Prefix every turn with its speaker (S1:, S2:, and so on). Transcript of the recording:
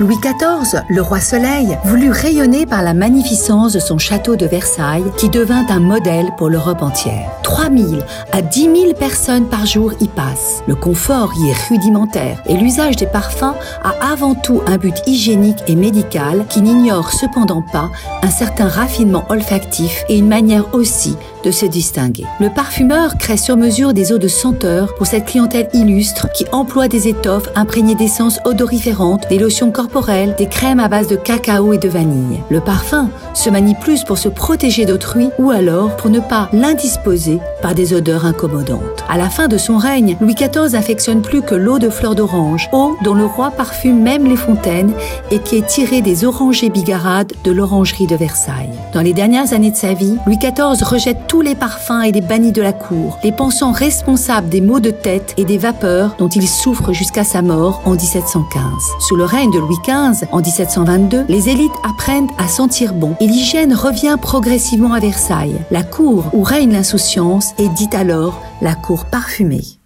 S1: Louis XIV, le roi Soleil, voulut rayonner par la magnificence de son château de Versailles qui devint un modèle pour l'Europe entière. 3000 à 10 000 personnes par jour y passent. Le confort y est rudimentaire et l'usage des parfums a avant tout un but hygiénique et médical qui n'ignore cependant pas un certain raffinement olfactif et une manière aussi de se distinguer. Le parfumeur crée sur mesure des eaux de senteur pour cette clientèle illustre qui emploie des étoffes imprégnées d'essences odoriférantes, des lotions corporelles, des crèmes à base de cacao et de vanille. Le parfum se manie plus pour se protéger d'autrui ou alors pour ne pas l'indisposer par des odeurs incommodantes. À la fin de son règne, Louis XIV affectionne plus que l'eau de fleurs d'orange, eau dont le roi parfume même les fontaines et qui est tirée des orangers bigarades de l'orangerie de Versailles. Dans les dernières années de sa vie, Louis XIV rejette tous les parfums et les bannis de la cour, les pensant responsables des maux de tête et des vapeurs dont il souffre jusqu'à sa mort en 1715. Sous le règne de Louis XV, en 1722, les élites apprennent à sentir bon et l'hygiène revient progressivement à Versailles. La cour où règne l'insouciance est dite alors la cour parfumée.